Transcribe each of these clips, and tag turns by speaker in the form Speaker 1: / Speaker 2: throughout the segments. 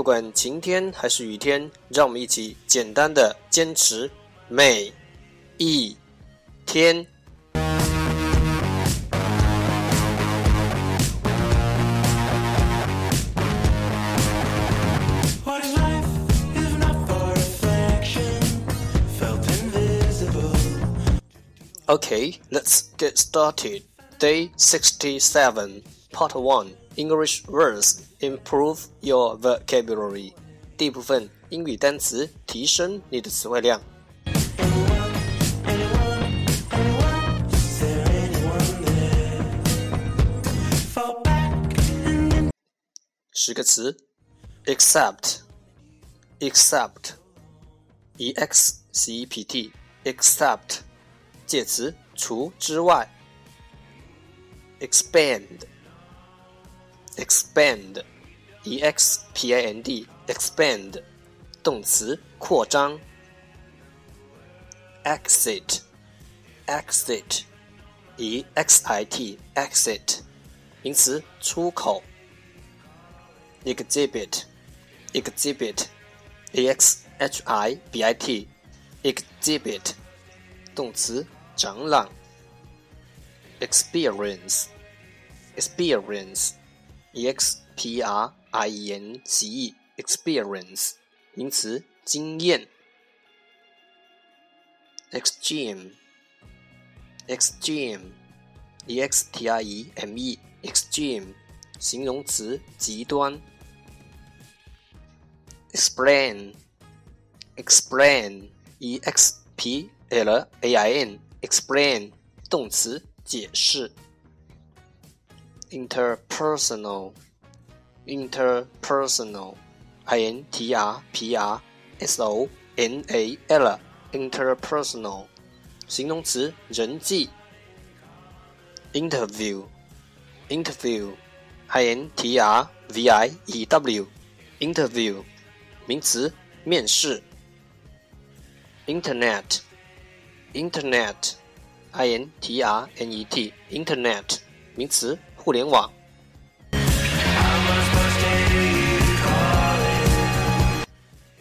Speaker 1: 不管晴天还是雨天，让我们一起简单的坚持每一天。Okay, let's get started. Day 67, Part 1 English words improve your vocabulary。第一部分英语单词，提升你的词汇量。十个词，except，except，e x c e p t，except，介词，除之外。expand。 Expand, e x p a n d, expand，动词，扩张。exit, exit, e x i t, exit，名词，出口。exhibit, exhibit, e x h i b i t, exhibit，动词，展览。experience，experience e x p r i e n c e，experience，名词，经验。extreme，extreme，e x t r e m e，extreme，形容词，极端。explain，explain，e x p l a i n，explain，动词，解释。interpersonal, interpersonal, i n t r p r s o n a l, interpersonal，形容词，人际。interview, interview, i n t r v i e w, interview，名词，面试。internet, internet, i n t r n e t, internet，名词。 互联网，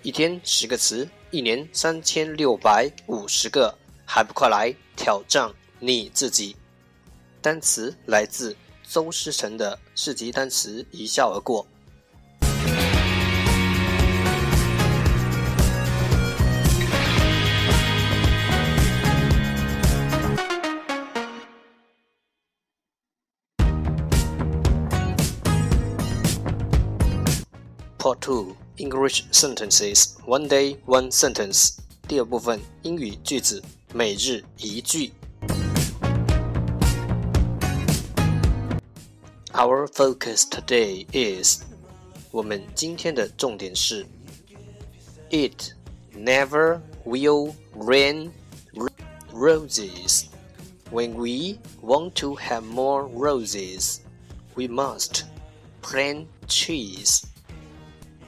Speaker 1: 一天十个词，一年三千六百五十个，还不快来挑战你自己？单词来自邹诗成的四级单词，一笑而过。Two English Sentences One Day One Sentence 第二部分英语句子每日一句。Our focus today is 我们今天的重点是 It never will rain roses. When we want to have more roses, we must plant trees.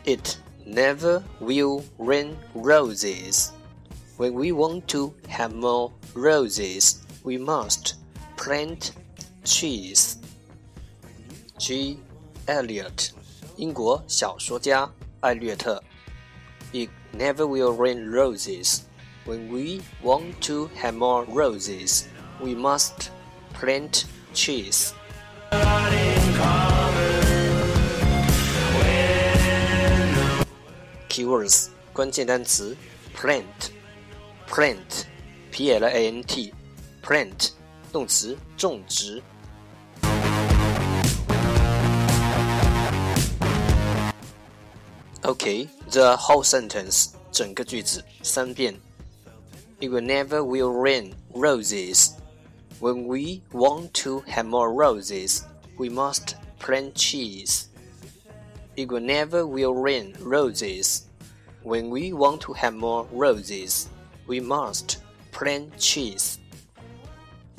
Speaker 1: It never will rain roses. When we want to have more roses, we must plant trees. G. Eliot，英国小说家艾略特。It never will rain roses. When we want to have more roses, we must plant trees. Keywords 关键单词 plant plant p l a n t plant 动词种植。Okay, the whole sentence 整个句子三遍。It will never will rain roses. When we want to have more roses, we must plant trees. It will never will rain roses. When we want to have more roses, we must plant trees.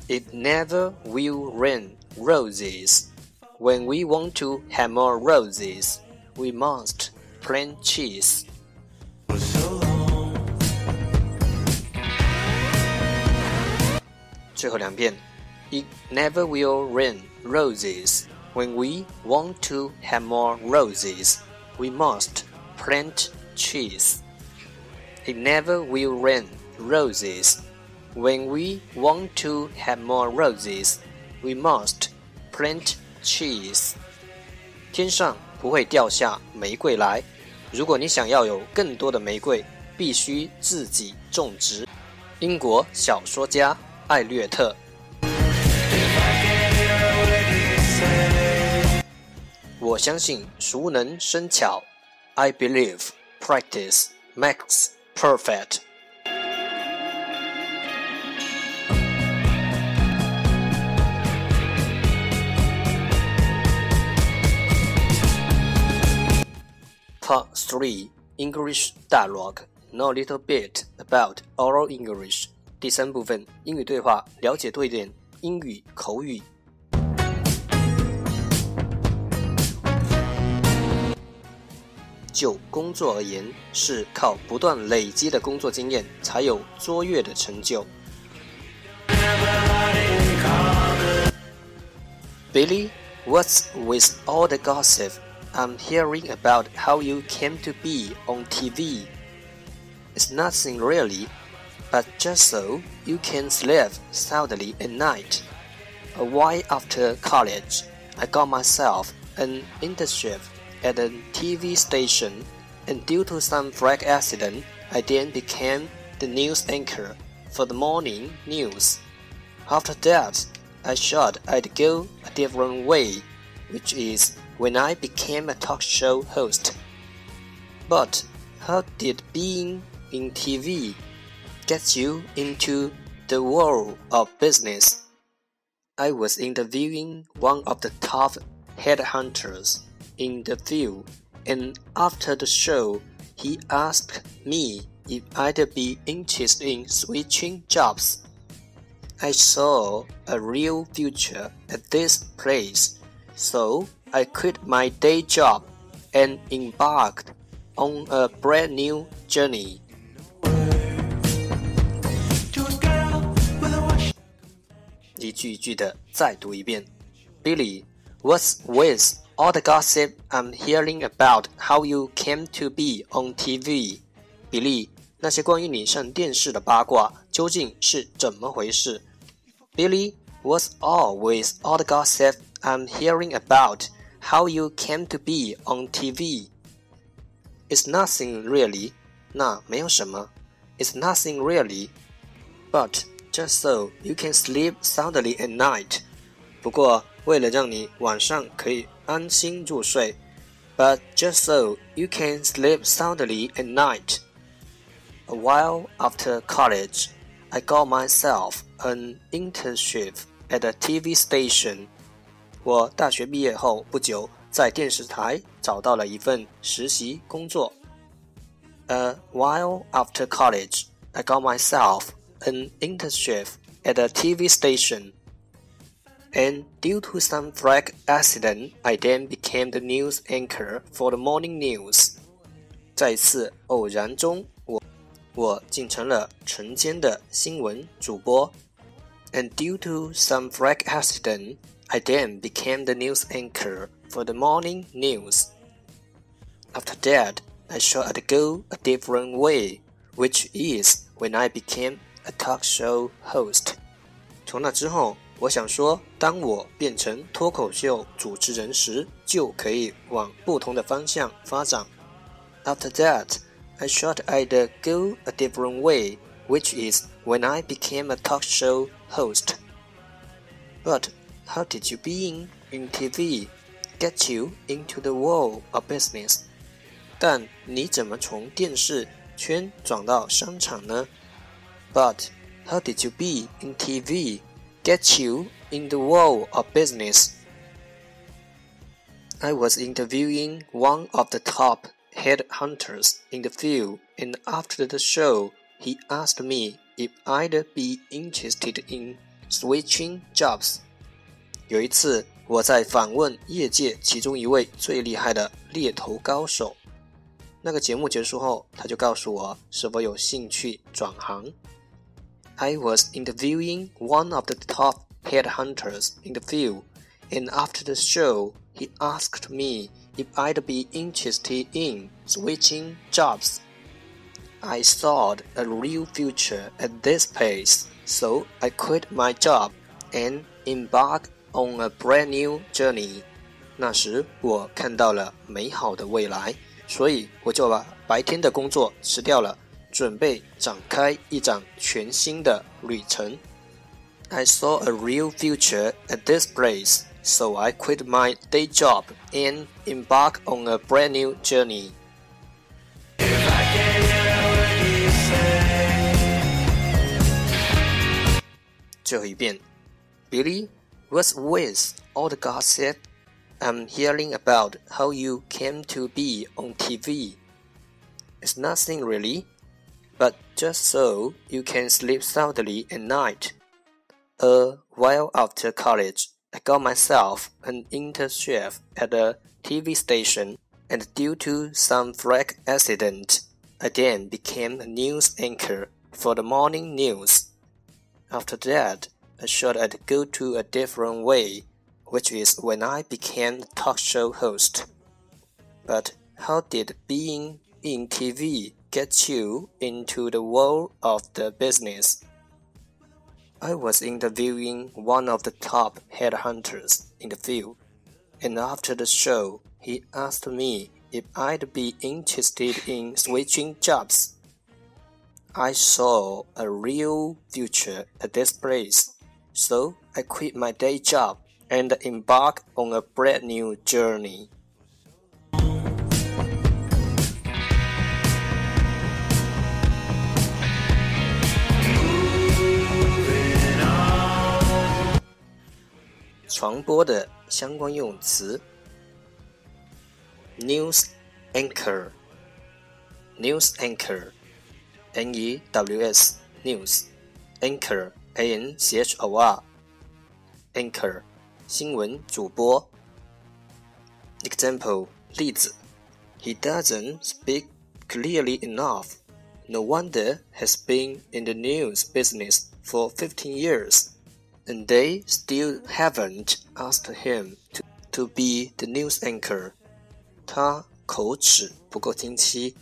Speaker 1: It never will rain roses. When we want to have more roses, we must plant trees. 最后两遍，It never will rain roses. When we want to have more roses, we must plant trees. It never will rain roses. When we want to have more roses, we must plant trees. 天上不会掉下玫瑰来。如果你想要有更多的玫瑰，必须自己种植。英国小说家艾略特。 我相信熟能生巧。I believe practice makes perfect. Part 3 English Dialogue Know a little bit about oral English. 第三部分英语对话，了解多一点英语口语。 就工作而言，是靠不断累积的工作经验才有卓越的成就。Billy, what's with all the gossip? I'm hearing about how you came to be on TV. It's nothing really, but just so you can sleep soundly at night. A while after college, I got myself an internship at a TV station, and due to some freak accident, I then became the news anchor for the morning news. After that, I thought I'd go a different way, which is when I became a talk show host. But how did being in TV get you into the world of business? I was interviewing one of the top headhunters in the field, and after the show, he asked me if I'd be interested in switching jobs. I saw a real future at this place, so I quit my day job and embarked on a brand new journey. Billy, what's with all the gossip I'm hearing about how you came to be on TV? 比利，那些关于你上电视的八卦究竟是怎么回事？Billy, what's all with all the gossip I'm hearing about how you came to be on TV. It's nothing really. 那没有什么。It's nothing really. But just so you can sleep soundly at night. 不过为了让你晚上可以安心入睡。But just so you can sleep soundly at night. A while after college, I got myself an internship at a TV station 我大学毕业后不久，在电视台找到了一份实习工作。A while after college, I got myself an internship at a TV station. And due to some freak accident, I then became the news anchor for the morning news. 在一次偶然中，我我竟成了晨间的新闻主播。And due to some freak accident, I then became the news anchor for the morning news. After that, I thought I'd go a different way, which is when I became a talk show host. 从那之后， 我想说，当我变成脱口秀主持人时，就可以往不同的方向发展。After that, I thought I'd go a different way, which is when I became a talk show host. But how did you being in TV get you into the world of business? 但你怎么从电视圈转到商场呢？But how did you be in TV get you in the world of business? I was interviewing one of the top headhunters in the field, and after the show, he asked me if I'd be interested in switching jobs. 有一次，我在访问业界其中一位最厉害的猎头高手。那个节目结束后，他就告诉我是否有兴趣转行。 I was interviewing one of the top headhunters in the field, and after the show, he asked me if I'd be interested in switching jobs. I saw a real future at this place, so I quit my job and embarked on a brand new journey. 那时我看到了美好的未来，所以我就把白天的工作辞掉了， 准备展开一场全新的旅程。I saw a real future at this place, so I quit my day job and embark on a brand new journey. Billy, what's with all the gossip I'm hearing about how you came to be on TV? It's nothing really, but just so you can sleep soundly at night. A while after college, I got myself an internship at a TV station, and due to some freak accident, I then became a news anchor for the morning news. After that, I thought I'd go to a different way, which is when I became a talk show host. But how did being in TV get you into the world of the business? I was interviewing one of the top headhunters in the field, and after the show, he asked me if I'd be interested in switching jobs. I saw a real future at this place, so I quit my day job and embarked on a brand new journey. 传播的相关用词：news anchor，news anchor，n e w s news anchor a n c h o r anchor 新闻主播。example 例子：He doesn't speak clearly enough. No wonder has been in the news business for 15 years and they still haven't asked him to, to be the news anchor. 他口齿不够清晰，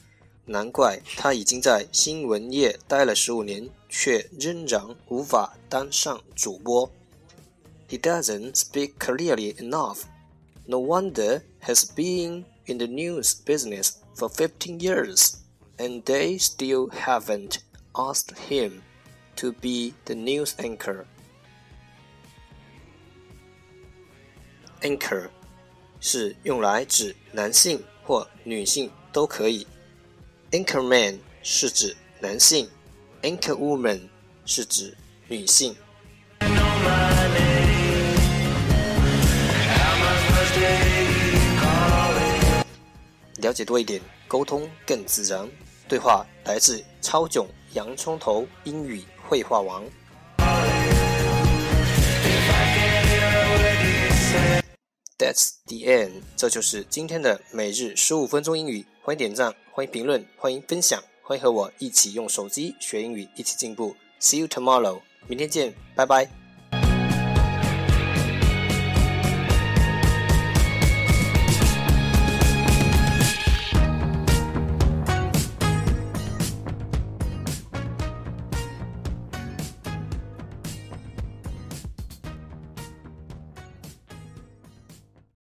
Speaker 1: 难怪他已经在新闻业待了十五年，却仍然无法当上主播。He doesn't speak clearly enough. No wonder has been in the news business for 15 years, and they still haven't asked him to be the news anchor. Anchor 是用来指男性或女性都可以。Anchorman 是指男性，Anchorwoman 是指女性。了解多一点，沟通更自然。对话来自超囧洋葱头英语绘画王。That's the end，这就是今天的每日十五分钟英语。欢迎点赞，欢迎评论，欢迎分享，欢迎和我一起用手机学英语，一起进步。See you tomorrow，明天见，拜拜。